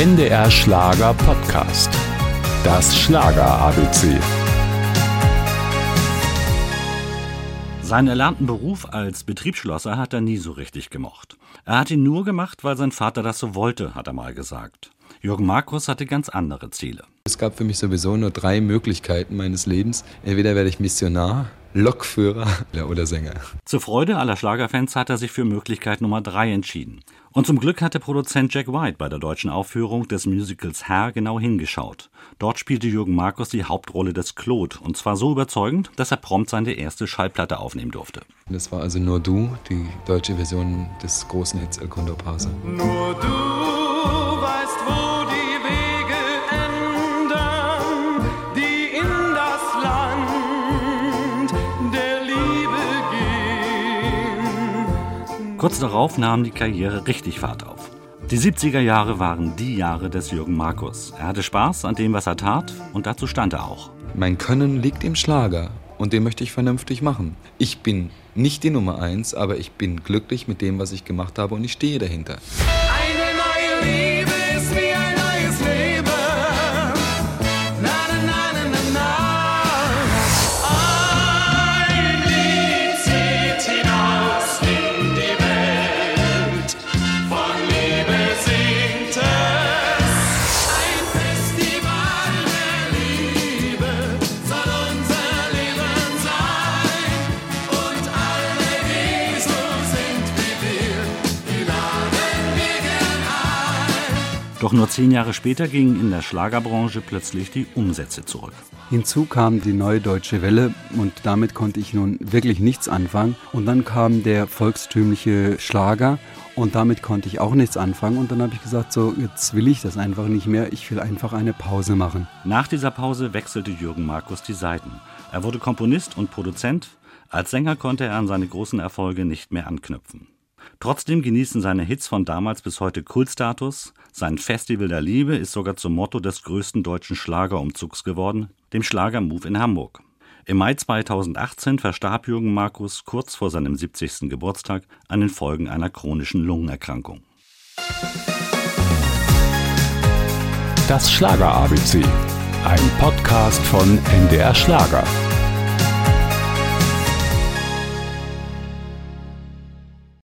NDR Schlager Podcast. Das Schlager ABC. Seinen erlernten Beruf als Betriebsschlosser hat er nie so richtig gemocht. Er hat ihn nur gemacht, weil sein Vater das so wollte, hat er mal gesagt. Jürgen Markus hatte ganz andere Ziele. Es gab für mich sowieso nur drei Möglichkeiten meines Lebens. Entweder werde ich Missionar, Lokführer oder Sänger. Zur Freude aller Schlagerfans hat er sich für Möglichkeit Nummer drei entschieden. Und zum Glück hatte Produzent Jack White bei der deutschen Aufführung des Musicals Herr genau hingeschaut. Dort spielte Jürgen Markus die Hauptrolle des Claude und zwar so überzeugend, dass er prompt seine erste Schallplatte aufnehmen durfte. Das war also nur du, die deutsche Version des großen Hits El Condor Pasa. Nur du weißt, wo Kurz darauf nahm die Karriere richtig Fahrt auf. Die 70er Jahre waren die Jahre des Jürgen Markus. Er hatte Spaß an dem, was er tat und dazu stand er auch. Mein Können liegt im Schlager und den möchte ich vernünftig machen. Ich bin nicht die Nummer eins, aber ich bin glücklich mit dem, was ich gemacht habe und ich stehe dahinter. Doch nur zehn Jahre später gingen in der Schlagerbranche plötzlich die Umsätze zurück. Hinzu kam die neue deutsche Welle und damit konnte ich nun wirklich nichts anfangen. Und dann kam der volkstümliche Schlager und damit konnte ich auch nichts anfangen. Und dann habe ich gesagt, so jetzt will ich das einfach nicht mehr. Ich will einfach eine Pause machen. Nach dieser Pause wechselte Jürgen Markus die Seiten. Er wurde Komponist und Produzent. Als Sänger konnte er an seine großen Erfolge nicht mehr anknüpfen. Trotzdem genießen seine Hits von damals bis heute Kultstatus. Sein Festival der Liebe ist sogar zum Motto des größten deutschen Schlagerumzugs geworden, dem Schlager Move in Hamburg. Im Mai 2018 verstarb Jürgen Markus kurz vor seinem 70. Geburtstag an den Folgen einer chronischen Lungenerkrankung. Das Schlager ABC. Ein Podcast von NDR Schlager.